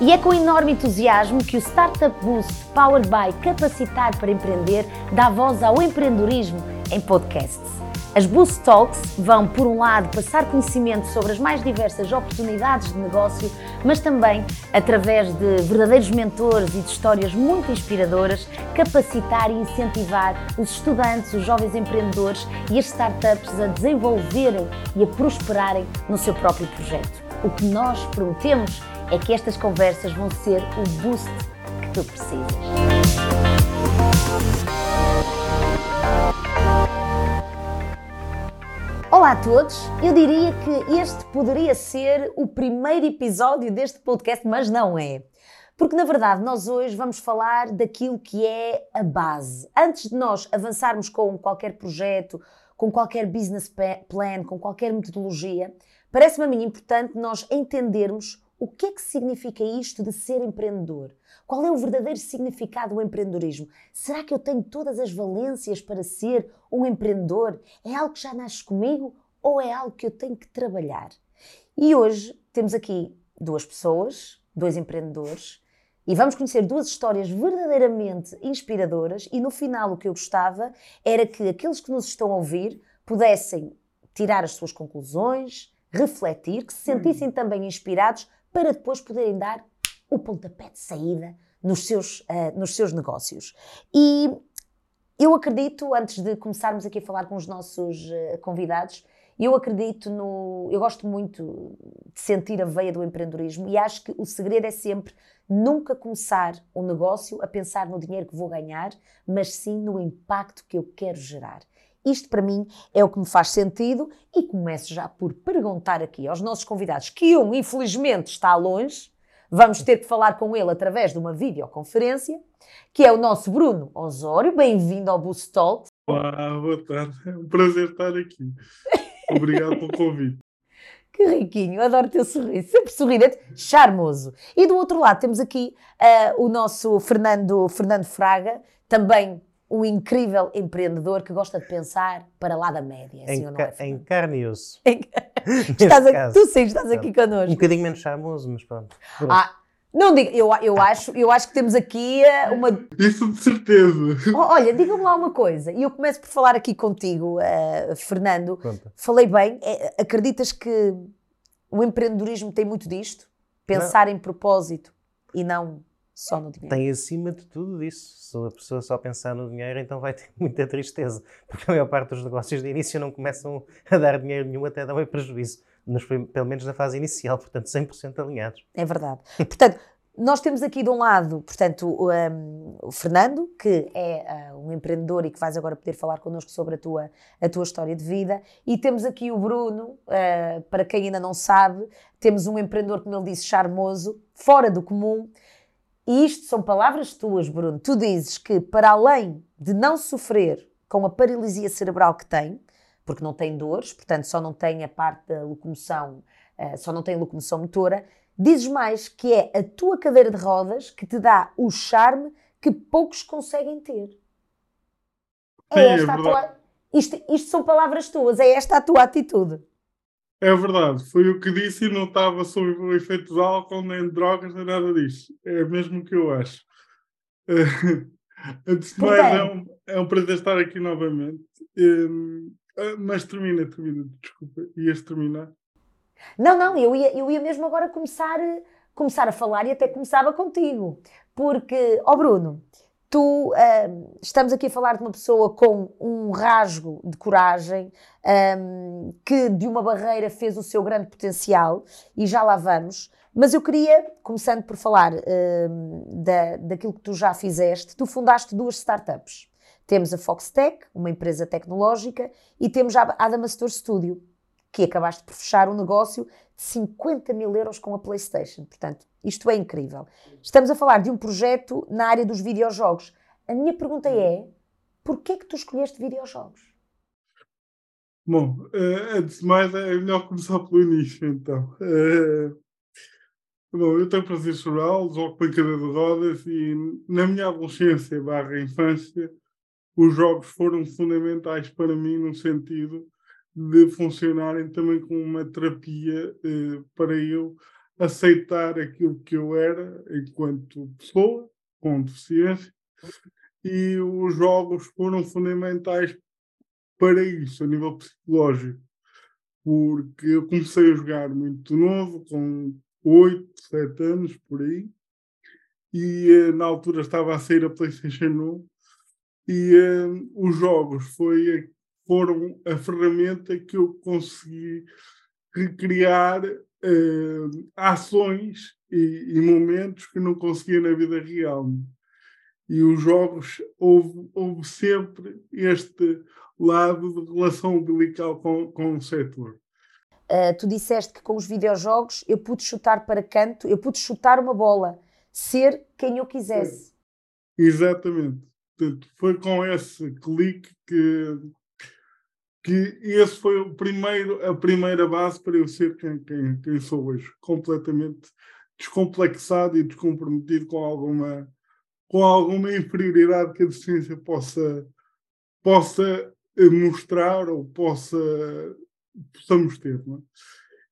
E é com enorme entusiasmo que o Startup Boost, powered by Capacitar para Empreender, dá voz ao empreendedorismo em podcasts. As Boost Talks vão, por um lado, passar conhecimento sobre as mais diversas oportunidades de negócio, mas também, através de verdadeiros mentores e de histórias muito inspiradoras, capacitar e incentivar os estudantes, os jovens empreendedores e as startups a desenvolverem e a prosperarem no seu próprio projeto. O que nós prometemos é que estas conversas vão ser o boost que tu precisas. Olá a todos! Eu diria que este poderia ser o primeiro episódio deste podcast, mas não é. Porque na verdade nós hoje vamos falar daquilo que é a base. Antes de nós avançarmos com qualquer projeto, com qualquer business plan, com qualquer metodologia, parece-me a mim importante nós entendermos o que é que significa isto de ser empreendedor? Qual é o verdadeiro significado do empreendedorismo? Será que eu tenho todas as valências para ser um empreendedor? É algo que já nasce comigo ou é algo que eu tenho que trabalhar? E hoje temos aqui duas pessoas, dois empreendedores, e vamos conhecer duas histórias verdadeiramente inspiradoras. E no final, o que eu gostava era que aqueles que nos estão a ouvir pudessem tirar as suas conclusões, refletir, que se sentissem também inspirados para depois poderem dar o pontapé de saída nos seus, uh, nos seus negócios. E eu acredito, antes de começarmos aqui a falar com os nossos uh, convidados, eu acredito no. Eu gosto muito de sentir a veia do empreendedorismo e acho que o segredo é sempre nunca começar um negócio a pensar no dinheiro que vou ganhar, mas sim no impacto que eu quero gerar. Isto para mim é o que me faz sentido e começo já por perguntar aqui aos nossos convidados, que um infelizmente está longe, vamos ter que falar com ele através de uma videoconferência, que é o nosso Bruno Osório. Bem-vindo ao Boost Talk. Olá, boa tarde. É um prazer estar aqui. Obrigado pelo convite. Que riquinho, adoro o teu sorriso, sempre sorridente, charmoso. E do outro lado temos aqui uh, o nosso Fernando, Fernando Fraga, também um incrível empreendedor que gosta de pensar para lá da média. Em, assim, ca, em carne e osso. estás aqui, tu sim, estás aqui connosco. Um bocadinho menos charmoso, mas pronto. pronto. Ah, não digo, eu, eu, acho, eu acho que temos aqui eh, uma. Isso de certeza. Oh, olha, diga-me lá uma coisa, e eu começo por falar aqui contigo, uh, Fernando. Pronto. Falei bem, é, acreditas que o empreendedorismo tem muito disto? Pensar não. em propósito e não só no dinheiro. Tem acima de tudo disso. Se a pessoa só pensar no dinheiro, então vai ter muita tristeza, porque a maior parte dos negócios de início não começam a dar dinheiro nenhum, até dão prejuízo, nos, pelo menos na fase inicial, portanto 100% alinhados. É verdade. portanto, nós temos aqui de um lado, portanto, o, um, o Fernando, que é uh, um empreendedor e que vais agora poder falar connosco sobre a tua, a tua história de vida, e temos aqui o Bruno, uh, para quem ainda não sabe, temos um empreendedor, como ele disse, charmoso, fora do comum, e isto são palavras tuas, Bruno. Tu dizes que, para além de não sofrer com a paralisia cerebral que tem, porque não tem dores, portanto só não tem a parte da locomoção, uh, só não tem locomoção motora, dizes mais que é a tua cadeira de rodas que te dá o charme que poucos conseguem ter. É esta é a tua. Isto, isto são palavras tuas, é esta a tua atitude. É verdade, foi o que disse e não estava sob o efeito de álcool, nem de drogas, nem nada disso. É mesmo o que eu acho. Antes de mais, é um, é um prazer estar aqui novamente. Um, ah, mas termina, termina, desculpa. Ias terminar? Não, não, eu ia, eu ia mesmo agora começar, começar a falar e até começava contigo. Porque, ó oh Bruno, tu estamos aqui a falar de uma pessoa com um rasgo de coragem um, que de uma barreira fez o seu grande potencial e já lá vamos. Mas eu queria, começando por falar um, da, daquilo que tu já fizeste, tu fundaste duas startups. Temos a Foxtech, uma empresa tecnológica, e temos a Adamastor Studio, que acabaste por fechar um negócio 50 mil euros com a PlayStation. Portanto, isto é incrível. Estamos a falar de um projeto na área dos videojogos. A minha pergunta é: porquê que tu escolheste videojogos? Bom, uh, antes de mais, é melhor começar pelo início, então. Uh, bom, eu tenho prazer cerebral, jogo para cadeira de rodas e na minha adolescência barra infância, os jogos foram fundamentais para mim no sentido de funcionarem também como uma terapia uh, para eu aceitar aquilo que eu era enquanto pessoa com deficiência. E os jogos foram fundamentais para isso, a nível psicológico, porque eu comecei a jogar muito novo, com 8, 7 anos por aí, e eh, na altura estava a sair a PlayStation 1 e uh, os jogos foi, foram a ferramenta que eu consegui recriar uh, ações e, e, momentos que não conseguia na vida real. E os jogos, houve, houve sempre este lado de relação umbilical com, com o setor. Uh, tu disseste que com os videojogos eu pude chutar para canto, eu pude chutar uma bola, ser quem eu quisesse. É. Exatamente. Portanto, foi com esse clique que, que esse foi o primeiro, a primeira base para eu ser quem, quem, quem sou hoje. Completamente descomplexado e descomprometido com alguma, com alguma inferioridade que a deficiência possa, possa mostrar ou possa, possamos ter. Não é?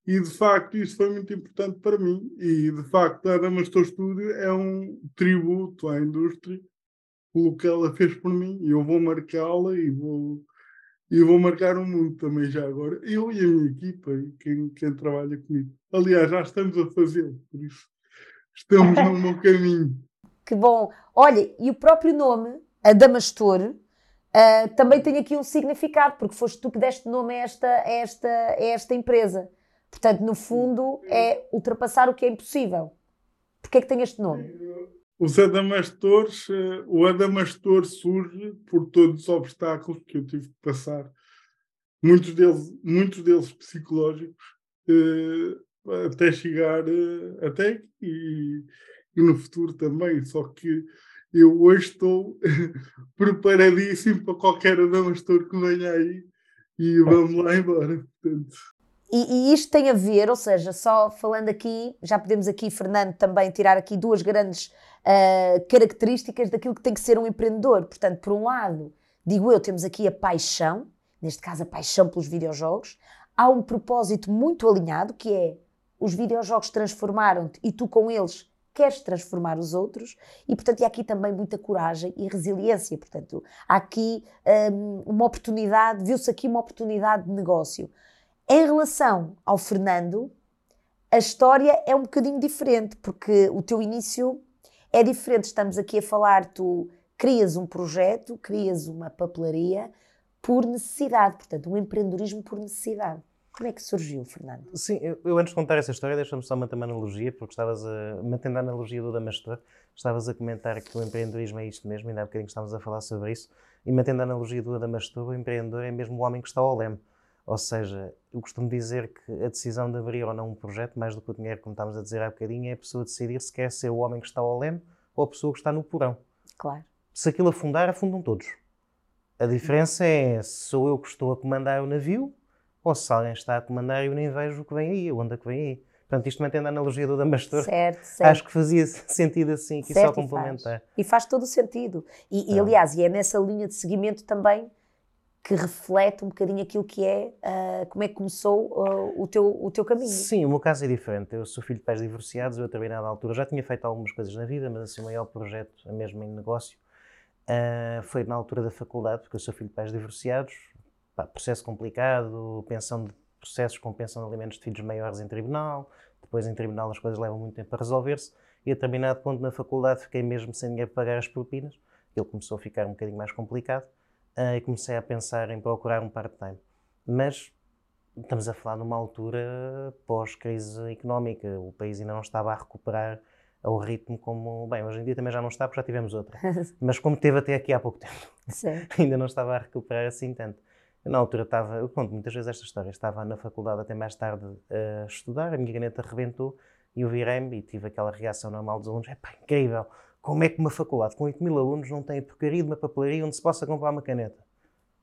E de facto isso foi muito importante para mim. E de facto a Damastor Studio é um tributo à indústria pelo que ela fez por mim. E eu vou marcá-la e vou, e vou marcar o mundo também já agora. Eu e a minha equipa e quem, quem trabalha comigo. Aliás, já estamos a fazê-lo, por isso estamos no meu caminho. Que bom! Olha, e o próprio nome, Adamastor, uh, também tem aqui um significado, porque foste tu que deste nome a esta, a esta, a esta empresa. Portanto, no fundo, é ultrapassar o que é impossível. Porquê é que tem este nome? Os Adamastores, eh, o Adamastor surge por todos os obstáculos que eu tive que passar, muitos deles, muitos deles psicológicos, eh, até chegar eh, até aqui e, e no futuro também. Só que eu hoje estou preparadíssimo para qualquer Adamastor que venha aí e vamos lá embora. Portanto. E, e, isto tem a ver, ou seja, só falando aqui, já podemos aqui, Fernando, também tirar aqui duas grandes uh, características daquilo que tem que ser um empreendedor. Portanto, por um lado, digo eu, temos aqui a paixão, neste caso a paixão pelos videojogos. Há um propósito muito alinhado, que é os videojogos transformaram-te e tu com eles queres transformar os outros e, portanto, há aqui também muita coragem e resiliência. Portanto, há aqui um, uma oportunidade, viu-se aqui uma oportunidade de negócio. Em relação ao Fernando, a história é um bocadinho diferente, porque o teu início é diferente. Estamos aqui a falar, tu crias um projeto, crias uma papelaria por necessidade, portanto, um empreendedorismo por necessidade. Como é que surgiu, Fernando? Sim, eu, eu antes de contar essa história, deixa-me só manter uma analogia, porque estavas a, mantendo a analogia do Damastor, estavas a comentar que o empreendedorismo é isto mesmo, ainda há bocadinho estávamos a falar sobre isso, e mantendo a analogia do Adamastor, o empreendedor é mesmo o homem que está ao leme. Ou seja, eu costumo dizer que a decisão de abrir ou não um projeto, mais do que o dinheiro, como estávamos a dizer há bocadinho, é a pessoa decidir se quer ser o homem que está ao leme ou a pessoa que está no porão. Claro. Se aquilo afundar, afundam todos. A diferença é se sou eu que estou a comandar o navio ou se alguém está a comandar e eu nem vejo o que vem aí, a onda que vem aí. Portanto, isto mantendo a analogia do Damastor, certo, certo. acho que fazia sentido assim, que certo, só complementar. E faz, e faz todo o sentido. E, e, aliás, e é nessa linha de seguimento também que reflete um bocadinho aquilo que é, uh, como é que começou uh, o, teu, o teu caminho. Sim, o meu caso é diferente. Eu sou filho de pais divorciados, eu a determinada altura já tinha feito algumas coisas na vida, mas assim, o maior projeto, mesmo em negócio, uh, foi na altura da faculdade, porque eu sou filho de pais divorciados, pá, processo complicado, pensão de processos com pensão de alimentos de filhos maiores em tribunal, depois em tribunal as coisas levam muito tempo a resolver-se, e a determinado ponto na faculdade fiquei mesmo sem dinheiro para pagar as propinas, aquilo começou a ficar um bocadinho mais complicado, e comecei a pensar em procurar um part-time. Mas estamos a falar numa altura pós-crise económica, o país ainda não estava a recuperar ao ritmo como. Bem, hoje em dia também já não está, porque já tivemos outra. Mas como teve até aqui há pouco tempo, ainda não estava a recuperar assim tanto. Eu, na altura estava, eu conto muitas vezes esta história, estava na faculdade até mais tarde a estudar, a minha caneta arrebentou e eu virei-me e tive aquela reação normal dos alunos: é pá, incrível, como é que uma faculdade com 8 mil alunos não tem a porcaria de uma papelaria onde se possa comprar uma caneta?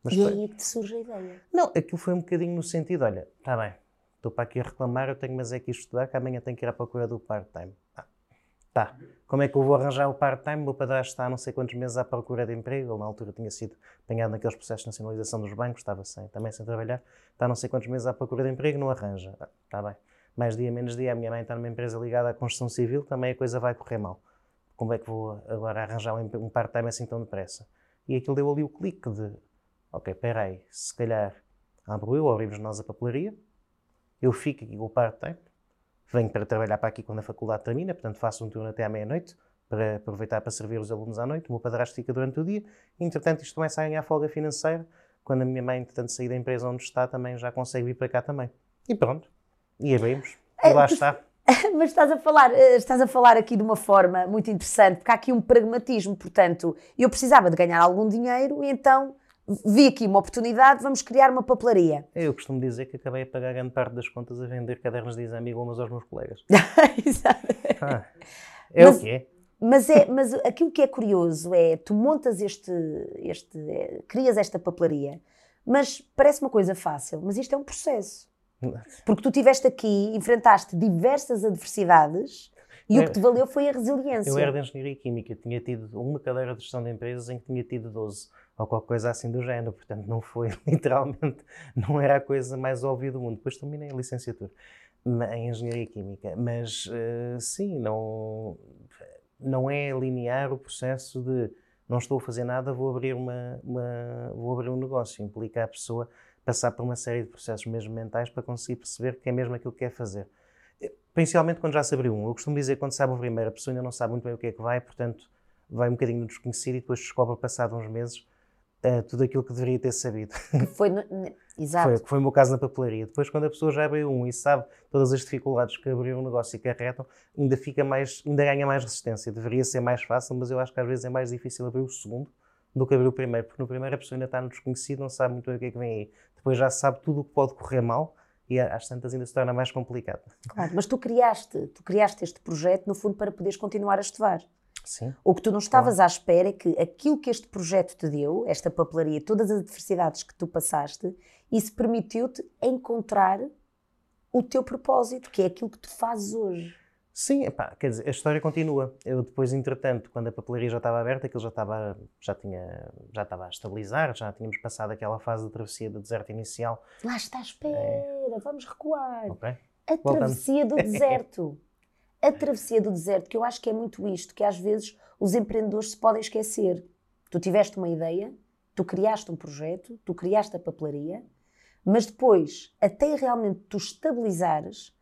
Mas e aí é que te surge a ideia? Não, aquilo foi um bocadinho no sentido: olha, está bem, estou para aqui a reclamar, eu tenho mas é que estudar, que amanhã tenho que ir à procura do part-time. Ah, tá, como é que eu vou arranjar o part-time? Meu padrasto está há não sei quantos meses à procura de emprego, ele na altura tinha sido apanhado naqueles processos de nacionalização dos bancos, estava sem, também sem trabalhar, está há não sei quantos meses à procura de emprego, não arranja. Ah, está bem. mais dia menos dia, a minha mãe está numa empresa ligada à construção civil, também a coisa vai correr mal. Como é que vou agora arranjar um part-time assim tão depressa? E aquilo deu ali o clique de, ok, peraí, se calhar abro eu, abrimos nós a papelaria, eu fico aqui com o part-time, venho para trabalhar para aqui quando a faculdade termina, portanto faço um turno até à meia-noite, para aproveitar para servir os alunos à noite, o meu padrasto fica durante o dia, e entretanto isto começa a ganhar folga financeira, quando a minha mãe, entretanto, sair da empresa onde está, também já consegue vir para cá também. E pronto, e abrimos, e lá está. Mas estás a falar, eh, estás a falar aqui de uma forma muito interessante, porque há aqui um pragmatismo, portanto, eu precisava de ganhar algum dinheiro, e então vi aqui uma oportunidade, vamos criar uma papelaria. Eu costumo dizer que acabei a pagar grande parte das contas a vender cadernos de exame igual aos meus colegas. Exato. Ah, é mas, o que é. Mas, é, mas aquilo que é curioso é, tu montas este, este é, crias esta papelaria, mas parece uma coisa fácil, mas isto é um processo. Porque tu tiveste aqui, enfrentaste diversas adversidades e eu, o que te valeu foi a resiliência. Eu era de Engenharia Química, tinha tido uma cadeira de gestão de empresas em que tinha tido 12, ou qualquer coisa assim do género, portanto não foi, literalmente, não era a coisa mais óbvia do mundo. Depois terminei a licenciatura em Engenharia Química, mas uh, sim, não, não é linear o processo de não estou a fazer nada, vou abrir, uma, uma, vou abrir um negócio, implica a pessoa passar por uma série de processos mesmo mentais para conseguir perceber que é mesmo aquilo que quer fazer. Eh, principalmente quando já se abriu um. Eu costumo dizer que quando sabe o primeiro, a pessoa ainda não sabe muito bem o que é que vai, portanto, vai um bocadinho no desconhecido e depois descobre, passado uns meses, uh, tudo aquilo que deveria ter sabido. Que foi, no, exato. Foi, foi o meu caso na papelaria. Depois, quando a pessoa já abriu um e sabe todas as dificuldades que abrir um negócio e que acarretam, ainda fica mais, ainda ganha mais resistência. Deveria ser mais fácil, mas eu acho que às vezes é mais difícil abrir o segundo do que abrir o primeiro, porque no primeiro a pessoa ainda está no desconhecido, não sabe muito bem o que é que vem aí. Depois já sabe tudo o que pode correr mal e às tantas ainda se torna mais complicado. Claro, mas tu criaste, tu criaste este projeto no fundo para poderes continuar a estudar. Sim. O que tu não estavas claro. à espera é que aquilo que este projeto te deu, esta papelaria, todas as adversidades que tu passaste, isso permitiu-te encontrar o teu propósito, que é aquilo que tu fazes hoje. Sim, epá, quer dizer, a história continua. Eu depois, entretanto, quando a papelaria já estava aberta, aquilo já estava, já tinha, já estava a estabilizar, já tínhamos passado aquela fase de travessia do deserto inicial. Lá está, espera, é. vamos recuar. Okay. A travessia do deserto. a travessia do deserto, que eu acho que é muito isto, que às vezes os empreendedores se podem esquecer. Tu tiveste uma ideia, tu criaste um projeto, tu criaste a papelaria, mas depois, até realmente tu estabilizares,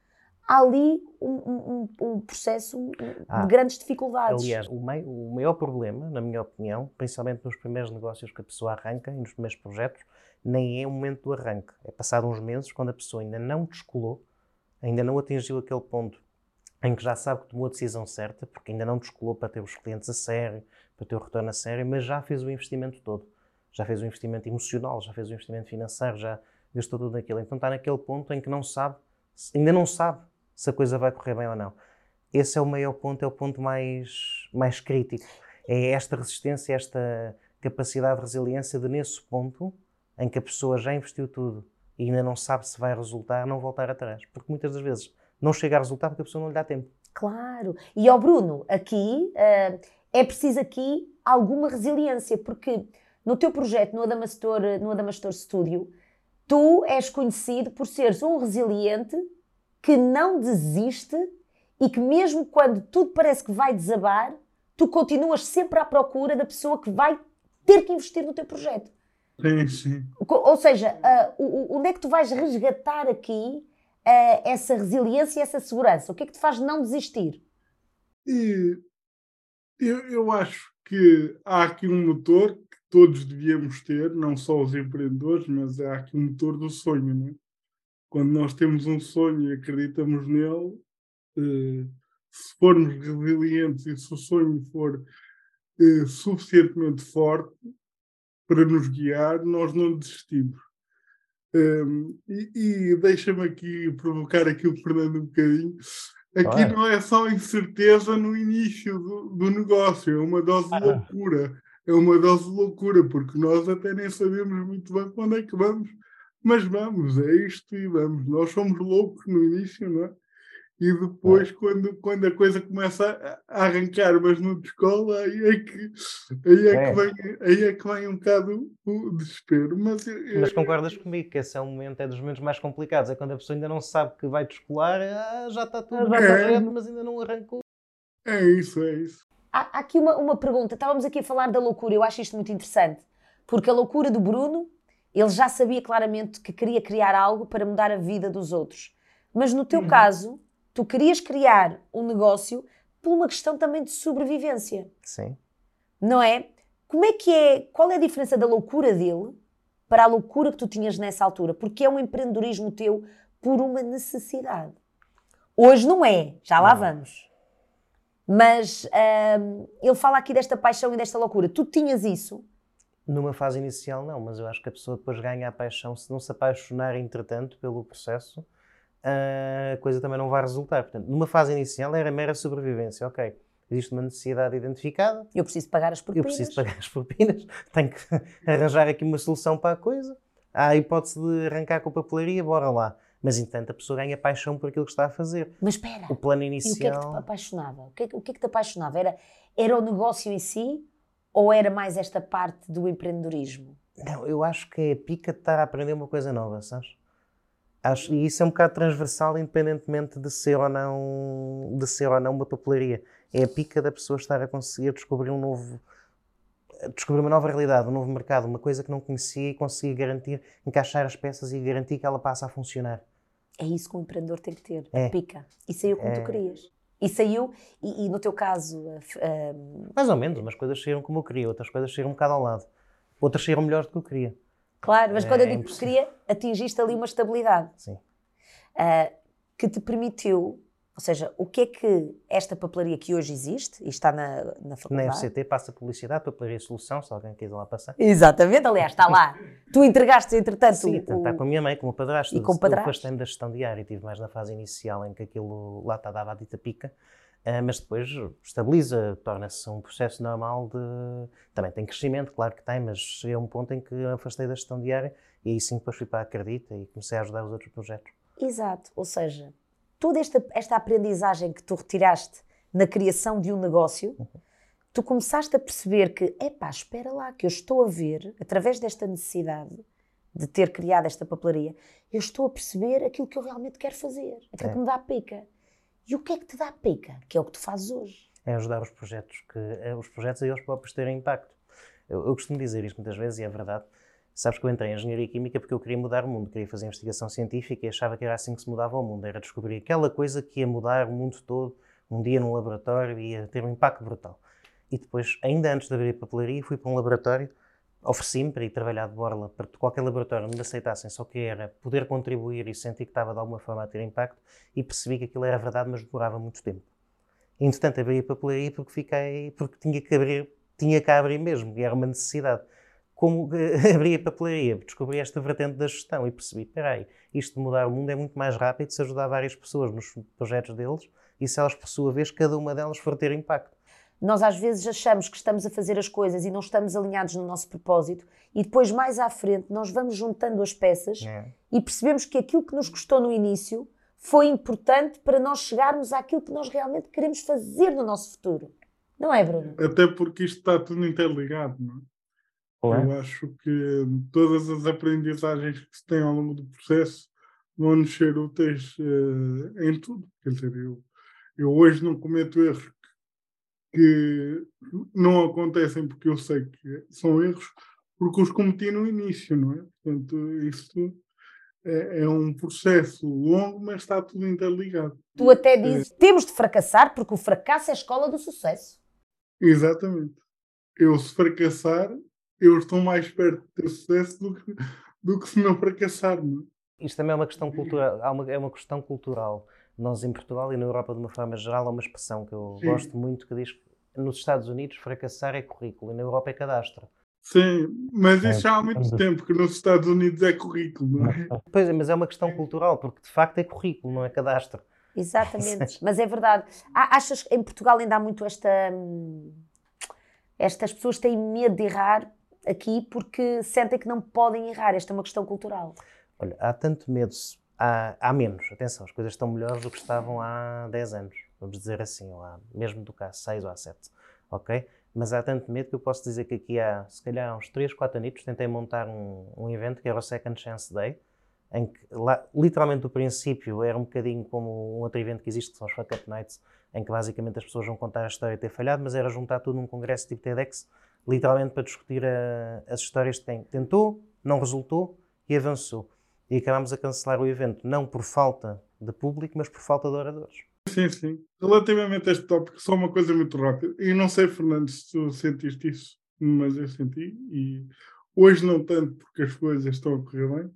há ali um, um, um processo ah, de grandes dificuldades. Aliás, o, mei, o, maior problema, na minha opinião, principalmente nos primeiros negócios que a pessoa arranca e nos primeiros projetos, nem é o momento do arranque. É passado uns meses, quando a pessoa ainda não descolou, ainda não atingiu aquele ponto em que já sabe que tomou a decisão certa, porque ainda não descolou para ter os clientes a sério, para ter o retorno a sério, mas já fez o investimento todo. Já fez o investimento emocional, já fez o investimento financeiro, já gastou tudo naquilo. Então está naquele ponto em que não sabe, ainda não sabe se a coisa vai correr bem ou não. Esse é o maior ponto, é o ponto mais, mais crítico. É esta resistência, esta capacidade de resiliência de, nesse ponto, em que a pessoa já investiu tudo e ainda não sabe se vai resultar, não voltar atrás. Porque muitas das vezes não chega a resultar porque a pessoa não lhe dá tempo. Claro. E ao Bruno, aqui uh, é preciso aqui alguma resiliência, porque no teu projeto, no Adamastor, no Adamastor Studio, tu és conhecido por seres um resiliente que não desiste e que mesmo quando tudo parece que vai desabar, tu continuas sempre à procura da pessoa que vai ter que investir no teu projeto. Sim, sim. Ou seja, uh, onde é que tu vais resgatar aqui uh, essa resiliência e essa segurança? O que é que te faz não desistir? E eu, eu acho que há aqui um motor que todos devíamos ter, não só os empreendedores, mas há aqui um motor do sonho, não é? Quando nós temos um sonho e acreditamos nele, eh, se formos resilientes e se o sonho for eh, suficientemente forte para nos guiar, nós não desistimos. Um, e, e deixa-me aqui provocar aqui o Fernando um bocadinho. Aqui não é só incerteza no início do, do negócio, é uma dose de loucura. É uma dose de loucura, porque nós até nem sabemos muito bem quando é que vamos mas vamos, é isto e vamos. Nós somos loucos no início, não é? E depois, quando, quando a coisa começa a arrancar, mas não descola, aí é que, aí é, É. Que, vem, aí é que vem um bocado o desespero. Mas, Mas concordas comigo que esse é um momento, é dos momentos mais complicados. É quando a pessoa ainda não sabe que vai descolar, ah, já está tudo Já está mas ainda não arrancou. é isso, é isso. Há, há aqui uma, uma pergunta. Estávamos aqui a falar da loucura. Eu acho isto muito interessante. Porque a loucura do Bruno, ele já sabia claramente que queria criar algo para mudar a vida dos outros. Mas no teu Uhum. caso, tu querias criar um negócio por uma questão também de sobrevivência. Sim. Não é? Como é que é? Qual é a diferença da loucura dele para a loucura que tu tinhas nessa altura? Porque é um empreendedorismo teu por uma necessidade. Hoje não é, já lá Não. vamos. Mas hum, ele fala aqui desta paixão e desta loucura. Tu tinhas isso? Numa fase inicial, não, mas eu acho que a pessoa depois ganha a paixão. Se não se apaixonar, entretanto, pelo processo, a coisa também não vai resultar. Portanto, numa fase inicial era mera sobrevivência. Ok, existe uma necessidade identificada, Eu preciso pagar as eu propinas. preciso pagar as propinas, tenho que arranjar aqui uma solução para a coisa. Há a hipótese de arrancar com a papelaria, bora lá. Mas, entanto, a pessoa ganha paixão por aquilo que está a fazer. Mas espera, O plano e o que é que te inicial. apaixonava? O que é que, o que é que te apaixonava? Era, era o negócio em si ou era mais esta parte do empreendedorismo? Não, eu acho que é a pica de estar a aprender uma coisa nova, sabes? Acho, e isso é um bocado transversal, independentemente de ser ou não, de ser ou não uma papelaria. É a pica da pessoa estar a conseguir descobrir um novo, descobrir uma nova realidade, um novo mercado, uma coisa que não conhecia e conseguir garantir, encaixar as peças e garantir que ela passa a funcionar. É isso que um empreendedor tem que ter, É. pica. E saiu como tu É. querias. E saiu, e, e no teu caso, Mais ou menos, umas coisas saíram como eu queria, outras coisas saíram um bocado ao lado. Outras saíram melhor do que eu queria. claro, mas quando eu É digo que impossível. queria, atingiste ali uma estabilidade Sim. ah, que te permitiu, ou seja, o que é que esta papelaria que hoje existe e está na, na Na faculdade. FCT passa publicidade, papelaria solução, se alguém quiser lá passar. Exatamente, aliás, está lá. tu entregaste, entretanto, Sim, o- está com a minha mãe como o padrasto. E com o Eu padrasto. afastei-me da gestão diária, estive mais na fase inicial em que aquilo lá está dava a dita pica, ah, mas depois estabiliza, torna-se um processo normal de. Também tem crescimento, claro que tem, mas cheguei a um ponto em que afastei da gestão diária e aí sim depois fui para a Acredita e comecei a ajudar os outros projetos. Exato, ou seja, toda esta, esta aprendizagem que tu retiraste na criação de um negócio, tu começaste a perceber que, epá, espera lá, que eu estou a ver, através desta necessidade de ter criado esta papelaria, eu estou a perceber aquilo que eu realmente quero fazer, aquilo É. que me dá pica. E o que é que te dá pica? Que é o que tu fazes hoje. é ajudar os projetos, que é os projetos a eles próprios terem impacto. Eu, eu costumo dizer isto muitas vezes e é verdade. Sabes que eu entrei em Engenharia Química porque eu queria mudar o mundo, queria fazer investigação científica e achava que era assim que se mudava o mundo, era descobrir aquela coisa que ia mudar o mundo todo, um dia num laboratório e ia ter um impacto brutal. E depois, ainda antes de abrir a papelaria, fui para um laboratório, ofereci-me para ir trabalhar de borla para que qualquer laboratório me aceitassem, só que era poder contribuir e sentir que estava de alguma forma a ter impacto e percebi que aquilo era verdade, mas demorava muito tempo. Entretanto, abri a papelaria porque fiquei, porque tinha que abrir, tinha que abrir mesmo, e era uma necessidade. Como eh, abri a papelaria, descobri esta vertente da gestão e percebi, espera aí, isto de mudar o mundo é muito mais rápido se ajudar várias pessoas nos projetos deles e se elas, por sua vez, cada uma delas for ter impacto. Nós às vezes achamos que estamos a fazer as coisas e não estamos alinhados no nosso propósito, e depois, mais à frente, nós vamos juntando as peças É. e percebemos que aquilo que nos custou no início foi importante para nós chegarmos àquilo que nós realmente queremos fazer no nosso futuro. Não é, Bruno? Até porque isto está tudo interligado, não é? Eu acho que todas as aprendizagens que se têm ao longo do processo vão nos ser úteis eh, em tudo. Quer dizer, eu, eu hoje não cometo erros que não acontecem porque eu sei que são erros, porque os cometi no início, não é? Portanto, isso é, é um processo longo, mas está tudo interligado. Tu até dizes, temos de fracassar porque o fracasso é a escola do sucesso. Exatamente. Eu, se fracassar, eu estou mais perto de ter sucesso do que, do que se não fracassar, não é? Isto também é uma questão cultural, há uma- é uma questão cultural. Nós em Portugal e na Europa de uma forma geral há uma expressão que eu Sim. gosto muito que diz que nos Estados Unidos fracassar é currículo e na Europa é cadastro. Sim, mas É, isso já há muito tempo que nos Estados Unidos é currículo, não é? Pois é, mas é uma questão cultural, porque de facto é currículo, não é cadastro. Exatamente, mas é verdade. Achas que em Portugal ainda há muito esta. hum, Estas pessoas têm medo de errar aqui porque sentem que não podem errar. Esta é uma questão cultural. Olha, há tanto medo, há, há, menos. Atenção, as coisas estão melhores do que estavam há 10 anos, vamos dizer assim, ou há, mesmo do que há 6 ou há 7. Ok? Mas há tanto medo que eu posso dizer que aqui há, se calhar, uns 3, 4 anos, tentei montar um, um evento que era o Second Chance Day, em que lá, literalmente o princípio era um bocadinho como um outro evento que existe, que são os Fuck Up Nights, em que basicamente as pessoas vão contar a história de ter falhado, mas era juntar tudo num congresso tipo TEDx, literalmente para discutir a, as histórias de quem tentou, não resultou e avançou. E acabámos a cancelar o evento, não por falta de público, mas por falta de oradores. Sim, sim. Relativamente a este tópico, só uma coisa muito rápida. E não sei, Fernando, se tu sentiste isso, mas eu senti. E hoje não tanto, porque as coisas estão a correr bem.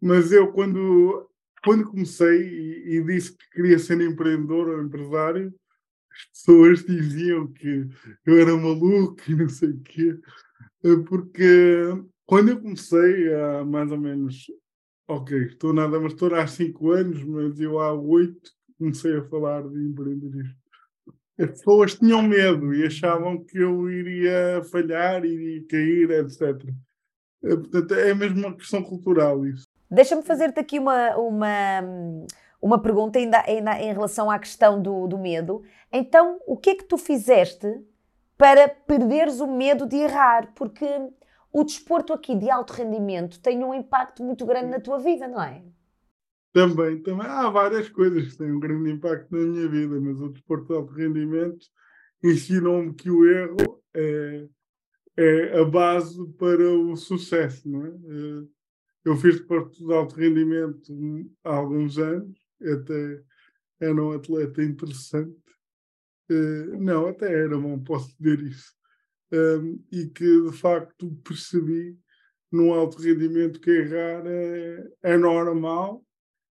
Mas eu, quando, quando comecei e, e disse que queria ser empreendedor ou empresário, as pessoas diziam que eu era maluco e não sei o quê. Porque quando eu comecei, há mais ou menos, ok, estou nada, mas estou há cinco anos, mas eu há oito comecei a falar de empreendedorismo. As pessoas tinham medo e achavam que eu iria falhar, iria cair, etc. Portanto, é mesmo uma questão cultural isso. Deixa-me fazer-te aqui uma, uma, uma pergunta ainda, ainda em relação à questão do, do medo. Então, o que é que tu fizeste para perderes o medo de errar? Porque o desporto aqui de alto rendimento tem um impacto muito grande na tua vida, não é? Também, também. Há várias coisas que têm um grande impacto na minha vida, mas o desporto de alto rendimento ensinou-me que o erro é, é a base para o sucesso, não é? Eh, eu fiz desporto de alto rendimento há alguns anos, até era um atleta interessante. Uh, não, até era bom, posso dizer isso. Um, e que de facto percebi no alto rendimento que errar é, é normal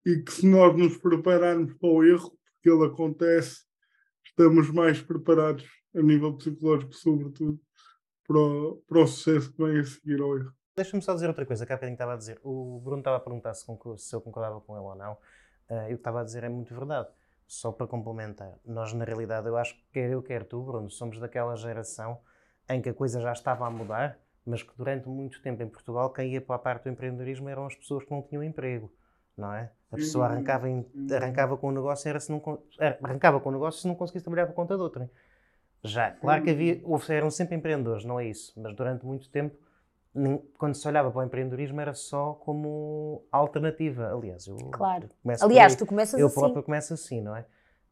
e que se nós nos prepararmos para o erro, porque ele acontece, estamos mais preparados a nível psicológico, sobretudo, para o, para o sucesso que vem a seguir ao erro. Deixa-me só dizer outra coisa que há bocadinho estava a dizer. O Bruno estava a perguntar se, se eu concordava com ele ou não. Uh, eu estava a dizer é muito verdade. Só para complementar, nós na realidade, eu acho que quer eu, quer tu, Bruno, somos daquela geração em que a coisa já estava a mudar, mas que durante muito tempo em Portugal, quem ia para a parte do empreendedorismo eram as pessoas que não tinham emprego, não é? A pessoa arrancava, em, arrancava com o negócio, era se não, arrancava com o negócio se não conseguisse trabalhar por conta de outrem. Já, claro que havia, eram sempre empreendedores, não é isso, mas durante muito tempo quando se olhava para o empreendedorismo era só como alternativa. Aliás, eu claro. Aliás, tu começas eu assim. Eu próprio começo assim, não é?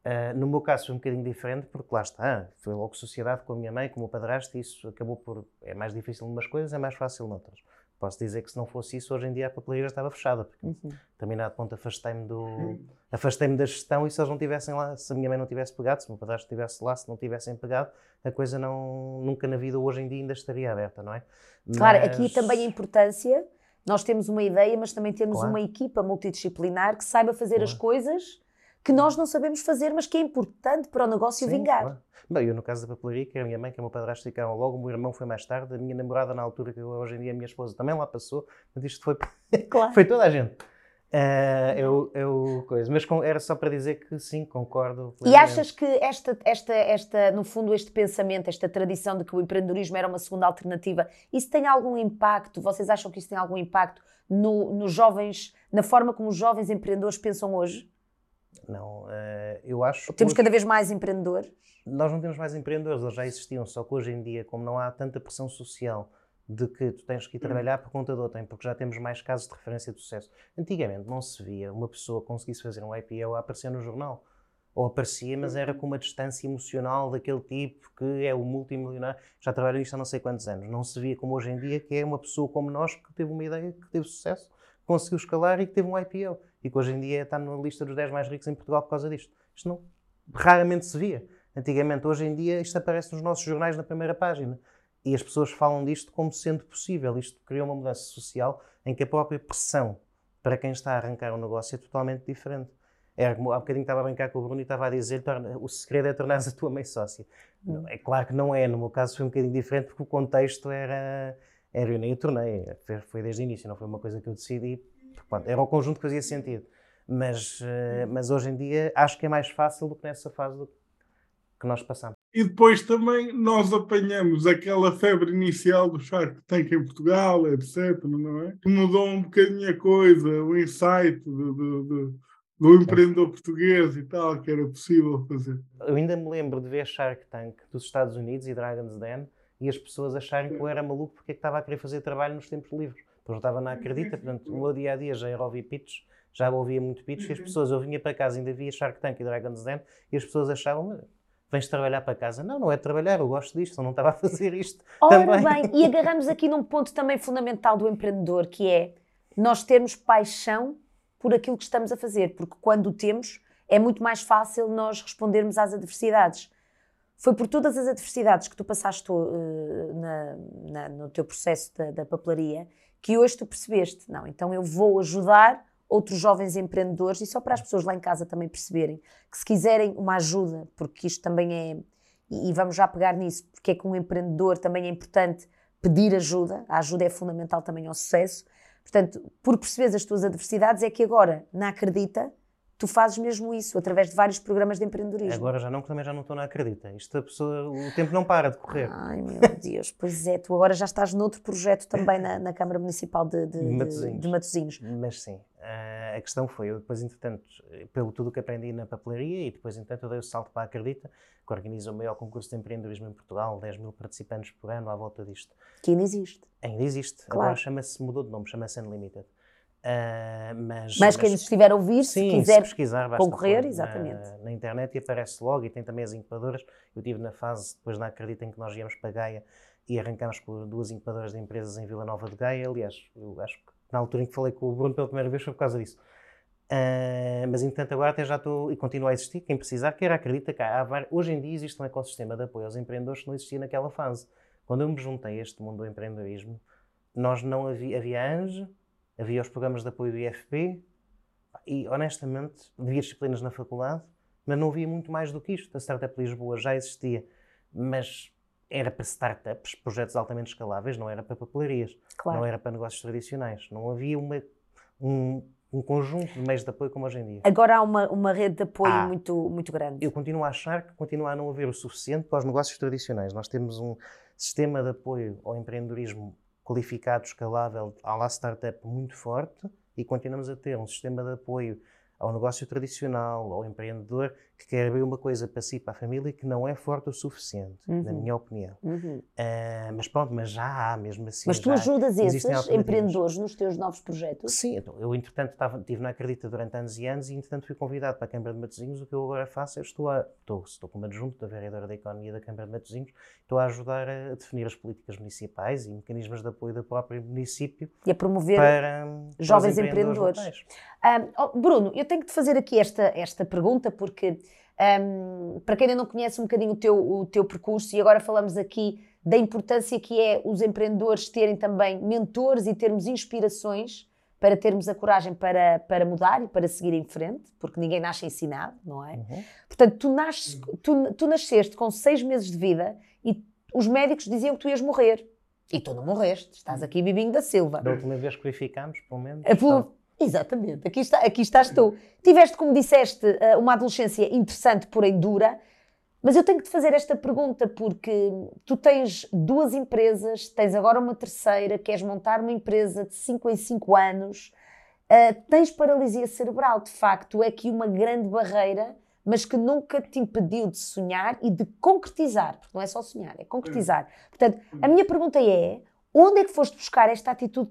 Uh, no meu caso foi um bocadinho diferente, porque lá está, foi logo sociedade com a minha mãe, com o meu padrasto, e isso acabou por. É mais difícil em umas coisas, é mais fácil noutras. Posso dizer que se não fosse isso, hoje em dia a papelaria estava fechada, porque uhum. determinado ponto afastei-me do. Afastei-me da gestão e se eles não tivessem lá, se a minha mãe não tivesse pegado, se o meu padrasto estivesse lá, se não tivessem pegado, a coisa não, nunca na vida hoje em dia ainda estaria aberta, não é? Claro, mas... aqui também a importância, nós temos uma ideia, mas também temos claro. uma equipa multidisciplinar que saiba fazer claro. as coisas que nós não sabemos fazer, mas que é importante para o negócio Sim, vingar. Claro. Bem, eu no caso da papelaria, que a minha mãe, que é o meu padrasto, ficaram logo, o meu irmão foi mais tarde, a minha namorada na altura, que hoje em dia a minha esposa também lá passou, mas isto foi, claro. foi toda a gente. Uh, eu, eu, coisa. Mas com, era só para dizer que sim, concordo. E achas que esta, esta, esta, no fundo, este pensamento, esta tradição de que o empreendedorismo era uma segunda alternativa, isso tem algum impacto? Vocês acham que isso tem algum impacto no, nos jovens, na forma como os jovens empreendedores pensam hoje? Não, uh, eu acho. Temos hoje, cada vez mais empreendedores? Nós não temos mais empreendedores, eles já existiam, só que hoje em dia, como não há tanta pressão social de que tu tens que ir trabalhar por conta de outrem, porque já temos mais casos de referência de sucesso. Antigamente não se via uma pessoa conseguisse fazer um IPO a aparecer no jornal. Ou aparecia, mas era com uma distância emocional daquele tipo que é o multimilionário. Já trabalha nisto há não sei quantos anos. Não se via como hoje em dia, que é uma pessoa como nós que teve uma ideia, que teve sucesso, conseguiu escalar e que teve um IPO. E que hoje em dia está na lista dos 10 mais ricos em Portugal por causa disto. Isto não, raramente se via. Antigamente, hoje em dia, isto aparece nos nossos jornais na primeira página. E as pessoas falam disto como sendo possível. Isto criou uma mudança social em que a própria pressão para quem está a arrancar um negócio é totalmente diferente. Era como, há bocadinho estava a brincar com o Bruno e estava a dizer o segredo é tornar a tua mãe sócia. É claro que não é, no meu caso foi um bocadinho diferente porque o contexto era, era eu nem o tornei, foi desde o início, não foi uma coisa que eu decidi, pronto, era o conjunto que fazia sentido. Mas, eh, mas hoje em dia acho que é mais fácil do que nessa fase do que nós passamos. e depois também nós apanhamos aquela febre inicial do Shark Tank em Portugal, etc. Não é? Mudou um bocadinho a coisa, o insight do, do, do, do empreendedor português e tal, que era possível fazer. Eu ainda me lembro de ver Shark Tank dos Estados Unidos e Dragon's Den e as pessoas acharem que eu era maluco porque é que estava a querer fazer trabalho nos tempos livres. Eu estava na acredita, portanto, o meu dia a dia já era ouvir já ouvia muito pitch, e as pessoas, eu vinha para casa, ainda via Shark Tank e Dragon's Den, e as pessoas achavam, vens trabalhar para casa. Não, não é trabalhar, eu gosto disto, eu não estava a fazer isto. Ora também. bem, e agarramos aqui num ponto também fundamental do empreendedor, que é nós termos paixão por aquilo que estamos a fazer, porque quando o temos, é muito mais fácil nós respondermos às adversidades. Foi por todas as adversidades que tu passaste uh, na, na, no teu processo da, da papelaria que hoje tu percebeste, não, então eu vou ajudar outros jovens empreendedores e só para as pessoas lá em casa também perceberem que se quiserem uma ajuda, porque isto também é, e vamos já pegar nisso, porque é que um empreendedor também é importante pedir ajuda, a ajuda é fundamental também ao sucesso. Portanto, por perceberes as tuas adversidades, é que agora, na Acredita, tu fazes mesmo isso, através de vários programas de empreendedorismo. Agora já não, porque também já não estou na Acredita. Isto pessoa, o tempo não para de correr. Ai, meu Deus, pois é, tu agora já estás noutro projeto também na, na Câmara Municipal de, de, Matosinhos. de Matosinhos. Mas sim, uh, a questão foi, eu depois, entretanto, pelo tudo que aprendi na papelaria e depois, entretanto, eu dei o salto para a Acredita, que organiza o maior concurso de empreendedorismo em Portugal, 10 mil participantes por ano à volta disto. Que ainda existe. Ainda existe. Claro. Agora chama-se, mudou de nome, chama-se Unlimited. Uh, mas, Mas quem nos estiver a ouvir, sim, se quiser pesquisar, basta concorrer, pôr exatamente. Na, na, internet e aparece logo e tem também as incubadoras. Eu estive na fase, depois na Acredita, em que nós íamos para Gaia e arrancámos com duas incubadoras de empresas em Vila Nova de Gaia. Aliás, eu acho que na altura em que falei com o Bruno pela primeira vez foi por causa disso. Uh, mas entanto agora até já estou e continua a existir, quem precisar, quer acredita que há, hoje em dia existe um ecossistema de apoio aos empreendedores que não existia naquela fase. Quando eu me juntei a este mundo do empreendedorismo, nós não havia, havia ANGE, havia os programas de apoio do IFP e, honestamente, havia disciplinas na faculdade, mas não havia muito mais do que isto. A Startup Lisboa já existia, mas era para startups, projetos altamente escaláveis, não era para papelarias, Claro. não era para negócios tradicionais. Não havia uma, um, um conjunto de meios de apoio como hoje em dia. Agora há uma, uma rede de apoio Ah. muito, muito grande. Eu continuo a achar que continua a não haver o suficiente para os negócios tradicionais. Nós temos um sistema de apoio ao empreendedorismo qualificado, escalável, à la startup muito forte e continuamos a ter um sistema de apoio ao negócio tradicional, ao empreendedor que quer abrir uma coisa para si, para a família, que não é forte o suficiente, na Uhum. minha opinião. Uhum. Ah, mas pronto, mas já há mesmo assim. Mas tu ajudas esses empreendedores nos teus novos projetos? Sim, então, eu entretanto estava, estive na Acredita durante anos e anos e entretanto fui convidado para a Câmara de Matosinhos. O que eu agora faço é estou, a, estou, estou como adjunto da vereadora da Economia da Câmara de Matosinhos, estou a ajudar a definir as políticas municipais e mecanismos de apoio do próprio município E a promover. para hum, para jovens empreendedores. empreendedores. Ah, oh, Bruno, eu tenho que te fazer aqui esta, esta pergunta, porque ahm, para quem ainda não conhece um bocadinho o teu, o teu percurso, e agora falamos aqui da importância que é os empreendedores terem também mentores e termos inspirações para termos a coragem para, para mudar e para seguir em frente, porque ninguém nasce ensinado, não é? Uhum. Portanto, tu, nasces, tu, tu nasceste com seis meses de vida e os médicos diziam que tu ias morrer. E tu não morreste, estás aqui bibinho da Silva. Da última vez que verificámos, pelo menos. É pelo- Exatamente, aqui, está, aqui estás tu. Tiveste, como disseste, eh, uma adolescência interessante, porém dura, mas eu tenho que te fazer esta pergunta porque tu tens duas empresas, tens agora uma terceira, queres montar uma empresa de 5 em 5 anos, eh, tens paralisia cerebral, de facto, é aqui uma grande barreira, mas que nunca te impediu de sonhar e de concretizar, porque não é só sonhar, é concretizar. Portanto, a minha pergunta é: onde é que foste buscar esta atitude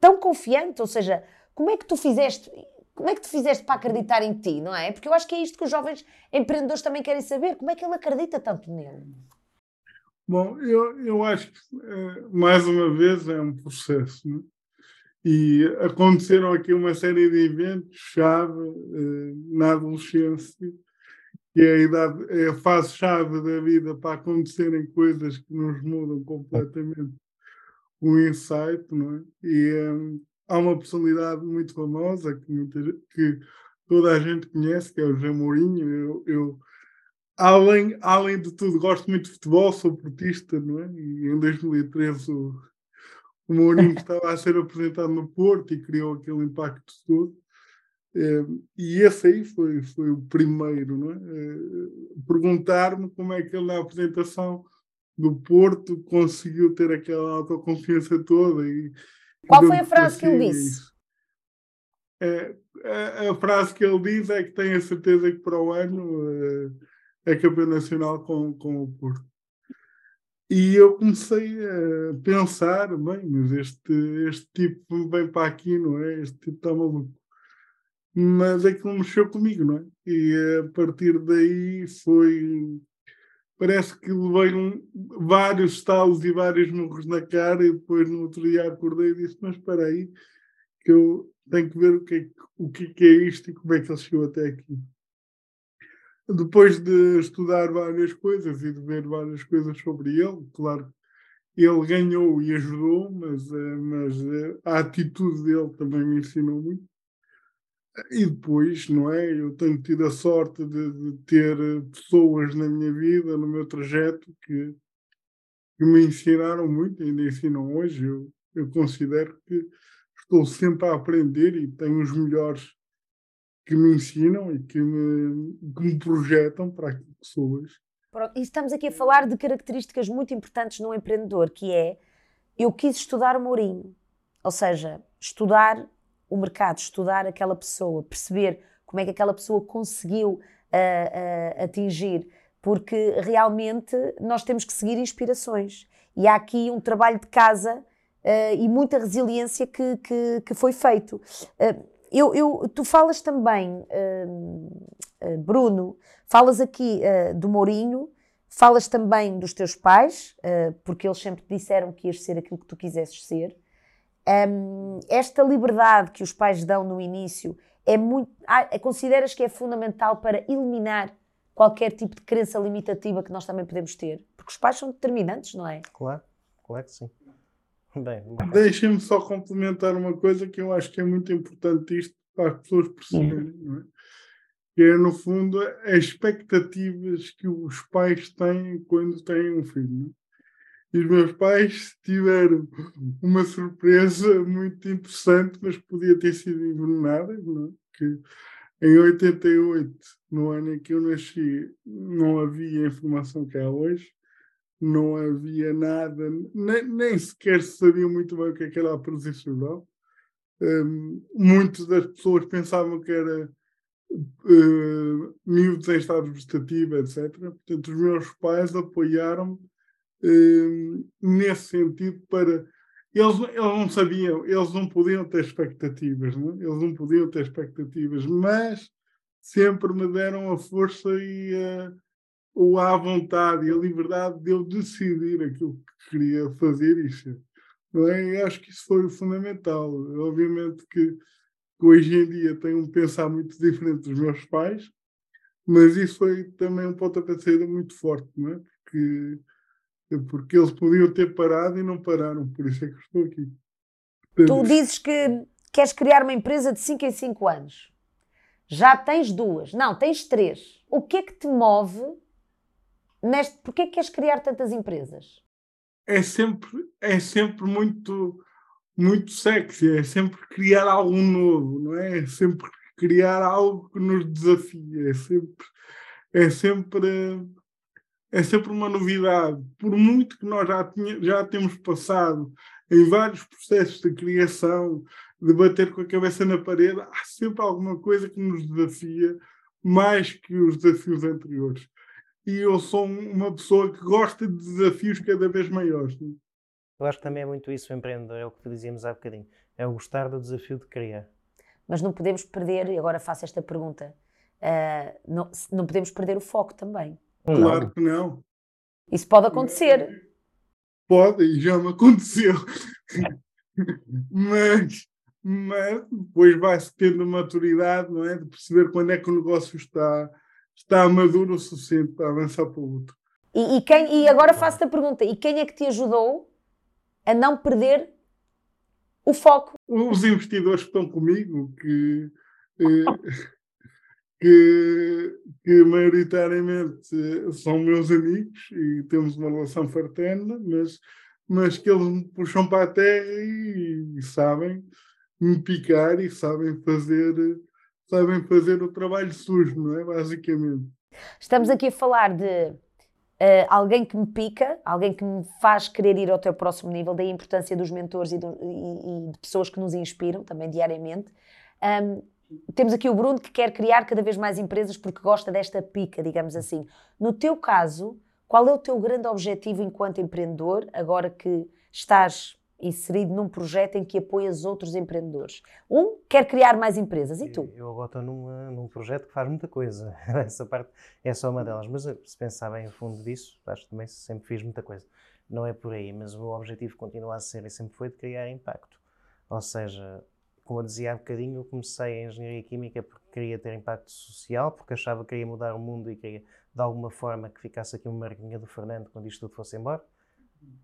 tão confiante? Ou seja, como é que tu fizeste? Como é que tu fizeste para acreditar em ti, não é? Porque eu acho que é isto que os jovens empreendedores também querem saber. Como é que ele acredita tanto nele? Bom, eu, eu acho que, eh, mais uma vez, é um processo. né? E aconteceram aqui uma série de eventos-chave eh, na adolescência, que é a, idade, é a fase-chave da vida para acontecerem coisas que nos mudam completamente o insight, não é? E eh, há uma personalidade muito famosa que, muita que toda a gente conhece, que é o José Mourinho. Eu, eu além, além de tudo, gosto muito de futebol, sou portista, não é? E em 2013 o, o Mourinho estava a ser apresentado no Porto e criou aquele impacto todo. e esse aí foi, foi o primeiro, não é? Perguntar-me como é que ele na apresentação do Porto conseguiu ter aquela autoconfiança toda. E, Qual foi a frase que ele disse? É, a, a, frase que ele diz é que tem a certeza que para o ano é, é campeão nacional com, com o Porto. E eu comecei a pensar, bem, mas este, este tipo vem para aqui, não é? Este tipo está maluco. Mas aquilo mexeu comigo, não é? E a partir daí foi. Parece que levei vários estalos e vários murros na cara, e depois no outro dia acordei e disse: Mas espera aí, que eu tenho que ver o que, é, o que é isto e como é que ele chegou até aqui depois de estudar várias coisas e de ver várias coisas sobre ele, claro, ele ganhou e ajudou, mas, eh, mas eh, a atitude dele também me ensinou muito. E depois, não é? Eu tenho tido a sorte de, de ter pessoas na minha vida, no meu trajeto, que, que me ensinaram muito, ainda ensinam hoje. Eu, eu considero que estou sempre a aprender e tenho os melhores que me ensinam e que me, que me projetam para aquilo que sou hoje. E estamos aqui a falar de características muito importantes no empreendedor, que é eu quis estudar Mourinho, ou seja, estudar o mercado, estudar aquela pessoa, perceber como é que aquela pessoa conseguiu uh, uh, atingir, porque realmente nós temos que seguir inspirações. E há aqui um trabalho de casa uh, e muita resiliência que, que, que foi feito eu, eu, tu falas também, Bruno, falas aqui do Mourinho, falas também dos teus pais, porque eles sempre te disseram que ias ser aquilo que tu quisesses ser. Um, esta liberdade que os pais dão no início é muito. Ah, consideras que é fundamental para eliminar qualquer tipo de crença limitativa que nós também podemos ter? Porque os pais são determinantes, não é? Claro, claro que sim. Deixem-me só complementar uma coisa que eu acho que é muito importante isto para as pessoas perceberem, não é? Que é, no fundo, as expectativas que os pais têm quando têm um filho. E os meus pais tiveram uma surpresa muito interessante, mas podia ter sido envenenada, não é? que em 88, no ano em que eu nasci, não havia informação que há hoje não havia nada, nem, nem sequer sabia muito bem o que, é era a paralisia cerebral. Um, muitas das pessoas pensavam que era uh, miúdos em estado vegetativo, etc. Portanto, os meus pais apoiaram-me nesse sentido para. Eles, eles não sabiam, eles não podiam ter expectativas, não? É? eles não podiam ter expectativas, mas sempre me deram a força e a ou vontade e a liberdade de eu decidir aquilo que queria fazer isso. Não é? E acho que isso foi o fundamental. Obviamente que, hoje em dia tenho um pensar muito diferente dos meus pais, mas isso foi também um pontapé de saída muito forte, não é? Porque, porque eles podiam ter parado e não pararam, por isso é que estou aqui. Tu dizes que queres criar uma empresa de 5 em 5 anos. Já tens duas, não, tens três. O que é que te move neste, porquê que queres criar tantas empresas? É sempre, é sempre muito, muito sexy, é sempre criar algo novo, não é? É sempre criar algo que nos desafia, é sempre, é sempre, é sempre uma novidade. Por muito que nós já, tinha, já temos passado em vários processos de criação, de bater com a cabeça na parede, há sempre alguma coisa que nos desafia mais que os desafios anteriores e eu sou uma pessoa que gosta de desafios cada vez maiores. Né? Eu acho que também é muito isso o empreendedor, é o que dizíamos há bocadinho, é o gostar do desafio de criar. Mas não podemos perder, e agora faço esta pergunta, uh, não, não podemos perder o foco também. Claro não. que não. Isso pode acontecer. Pode, e já me aconteceu. mas, mas depois vai-se tendo maturidade, não é? De perceber quando é que o negócio está está maduro o suficiente para avançar para o outro. E, e, quem, e agora faço-te a pergunta: e quem é que te ajudou a não perder o foco? Os investidores que estão comigo, que, eh, que, que maioritariamente são meus amigos e temos uma relação fraterna, mas, mas que eles me puxam para a terra e, e sabem me picar e sabem fazer sabem fazer o trabalho sujo, não é? Basicamente. Estamos aqui a falar de uh, alguém que me pica, alguém que me faz querer ir ao teu próximo nível, daí a importância dos mentores e, do, e, e de pessoas que nos inspiram também diariamente. Um, temos aqui o Bruno que quer criar cada vez mais empresas porque gosta desta pica, digamos assim. No teu caso, qual é o teu grande objetivo enquanto empreendedor, agora que estás inserido num projeto em que apoias outros empreendedores? Um quer criar mais empresas, e tu? Eu agora estou num, num projeto que faz muita coisa. Essa parte é só uma delas. Mas se pensar bem a fundo disso, acho que também sempre fiz muita coisa. Não é por aí, mas o meu objetivo continua a ser e sempre foi de criar impacto. Ou seja, como eu dizia há bocadinho, eu comecei a engenharia química porque queria ter impacto social, porque achava que queria mudar o mundo e queria, de alguma forma, que ficasse aqui uma marquinha do Fernando quando isto tudo fosse embora.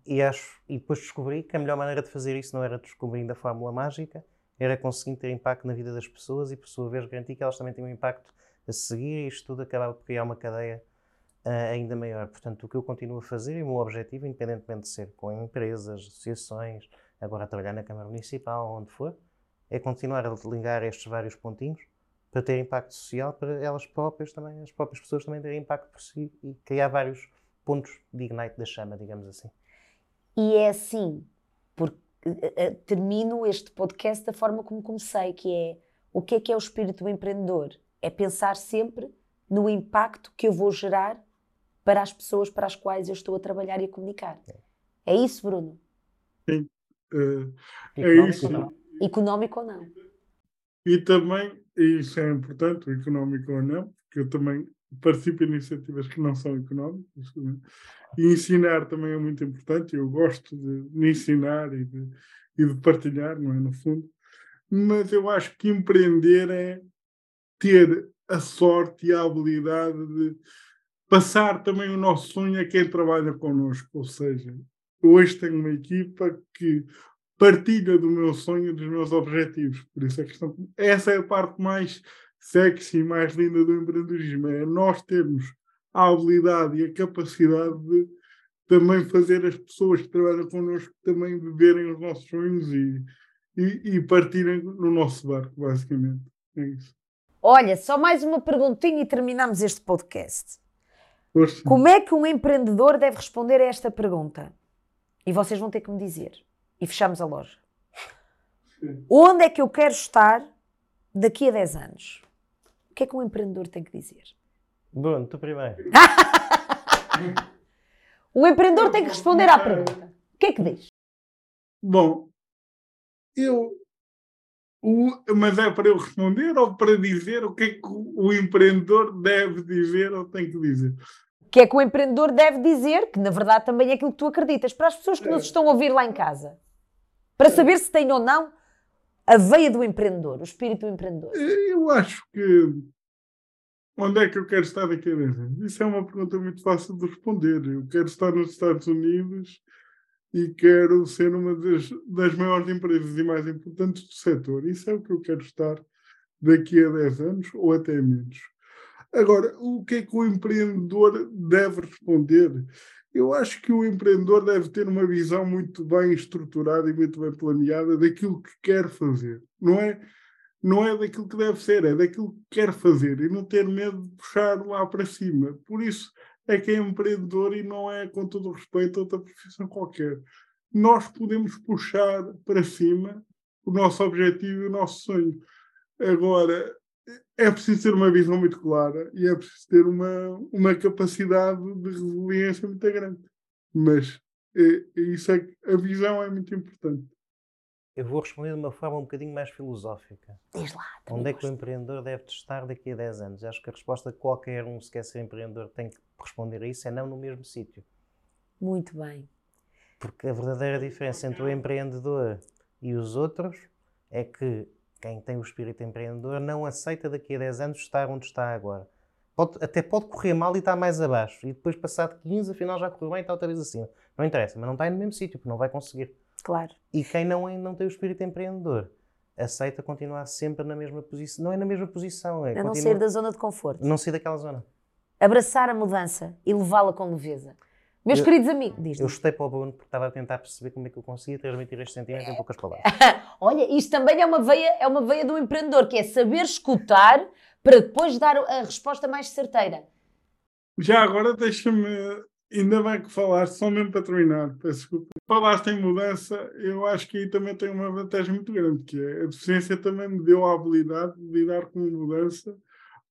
E, acho, e depois descobri que a melhor maneira de fazer isso não era descobrindo a fórmula mágica, era conseguir ter impacto na vida das pessoas e, por sua vez, garantir que elas também tenham um impacto a seguir e isto tudo acabava por criar uma cadeia uh, ainda maior. Portanto, o que eu continuo a fazer e o meu objetivo, independentemente de ser com empresas, associações, agora a trabalhar na Câmara Municipal, onde for, é continuar a ligar estes vários pontinhos para ter impacto social, para elas próprias também, as próprias pessoas também terem impacto por si e criar vários pontos de ignite da chama, digamos assim. E é assim, porque uh, termino este podcast da forma como comecei, que é o que é que é o espírito do empreendedor? É pensar sempre no impacto que eu vou gerar para as pessoas para as quais eu estou a trabalhar e a comunicar. É, é isso, Bruno? Sim. Uh, é isso. Não. Económico ou não. E também, isso é importante, económico ou não, porque eu também participo em iniciativas que não são económicas. Né? E ensinar também é muito importante. Eu gosto de, de ensinar e de, e de partilhar, não é? No fundo. Mas eu acho que empreender é ter a sorte e a habilidade de passar também o nosso sonho a quem trabalha connosco. Ou seja, hoje tenho uma equipa que partilha do meu sonho e dos meus objetivos. Por isso é que questão, essa é a parte mais sexy e mais linda do empreendedorismo. É nós termos a habilidade e a capacidade de também fazer as pessoas que trabalham connosco também viverem os nossos sonhos e, e, e partirem no nosso barco, basicamente. É isso. Olha, só mais uma perguntinha e terminamos este podcast. Poxa. Como é que um empreendedor deve responder a esta pergunta? E vocês vão ter que me dizer e fechamos a loja. Onde é que eu quero estar daqui a 10 anos? O que é que um empreendedor tem que dizer? Bruno, tu primeiro. o empreendedor tem que responder à pergunta. O que é que diz? Bom, eu. O, mas é para eu responder ou para dizer o que é que o empreendedor deve dizer ou tem que dizer? O que é que o empreendedor deve dizer, que na verdade também é aquilo que tu acreditas, para as pessoas que é. nos estão a ouvir lá em casa para saber se tem ou não a veia do empreendedor, o espírito do empreendedor? Eu acho que. Onde é que eu quero estar daqui a 10 anos? Isso é uma pergunta muito fácil de responder. Eu quero estar nos Estados Unidos e quero ser uma das, das maiores empresas e mais importantes do setor. Isso é o que eu quero estar daqui a 10 anos ou até menos. Agora, o que é que o empreendedor deve responder? Eu acho que o empreendedor deve ter uma visão muito bem estruturada e muito bem planeada daquilo que quer fazer. Não é, não é daquilo que deve ser, é daquilo que quer fazer e não ter medo de puxar lá para cima. Por isso é que é empreendedor e não é, com todo o respeito, outra profissão qualquer. Nós podemos puxar para cima o nosso objetivo e o nosso sonho. Agora, é preciso ter uma visão muito clara e é preciso ter uma, uma capacidade de resiliência muito grande. Mas é, é isso é que a visão é muito importante. Eu vou responder de uma forma um bocadinho mais filosófica. Diz lá. Onde é que o empreendedor deve estar daqui a 10 anos? Acho que a resposta que qualquer um, se quer ser empreendedor, tem que responder a isso é não no mesmo sítio. Muito bem. Porque a verdadeira diferença entre o empreendedor e os outros é que quem tem o espírito empreendedor não aceita daqui a 10 anos estar onde está agora. Pode, até pode correr mal e estar mais abaixo. E depois, passado 15, afinal já correu bem e está outra vez acima. Não interessa, mas não está no mesmo sítio, porque não vai conseguir. Claro. E quem não, não tem o espírito empreendedor aceita continuar sempre na mesma posição. Não é na mesma posição. É a não sair da zona de conforto. Não sair daquela zona. Abraçar a mudança e levá-la com leveza. Meus Eu- queridos amigos, diz Eu chutei para o Bruno porque estava a tentar perceber como é que eu conseguia transmitir este sentimento em poucas palavras. Olha, isto também é uma veia, é uma veia do empreendedor, que é saber escutar para depois dar a resposta mais certeira. Já agora deixa-me, ainda bem que falaste, só mesmo para terminar, peço desculpa. Falaste em mudança, eu acho que aí também tem uma vantagem muito grande, que é a deficiência também me deu a habilidade de lidar com a mudança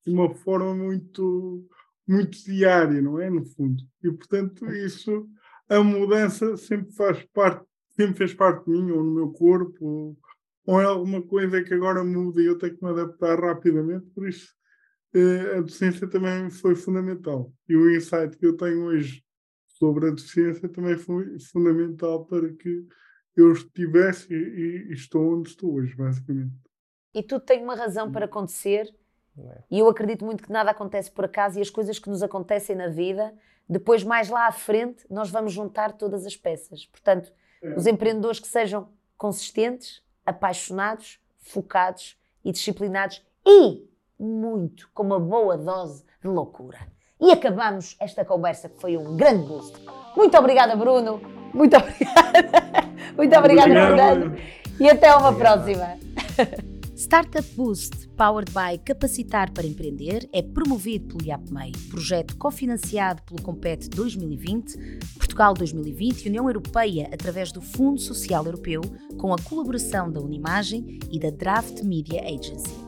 de uma forma muito, muito diária, não é? No fundo. E portanto, isso, a mudança sempre faz parte, sempre fez parte de mim, ou no meu corpo, ou, ou é alguma coisa que agora muda e eu tenho que me adaptar rapidamente, por isso eh, a deficiência também foi fundamental. E o insight que eu tenho hoje sobre a deficiência também foi fundamental para que eu estivesse e, e estou onde estou hoje, basicamente. E tudo tem uma razão para acontecer. É? E eu acredito muito que nada acontece por acaso e as coisas que nos acontecem na vida, depois, mais lá à frente, nós vamos juntar todas as peças. Portanto, É. os empreendedores que sejam consistentes, apaixonados, focados e disciplinados e muito, com uma boa dose de loucura. E acabamos esta conversa que foi um grande gosto. Muito obrigada, Bruno. Muito obrigada. Muito obrigada, Fernando. E até uma Obrigado. próxima. Startup Boost, powered by Capacitar para Empreender, é promovido pelo IAPMEI, projeto cofinanciado pelo Compete 2020, Portugal 2020 e União Europeia através do Fundo Social Europeu, com a colaboração da Unimagem e da Draft Media Agency.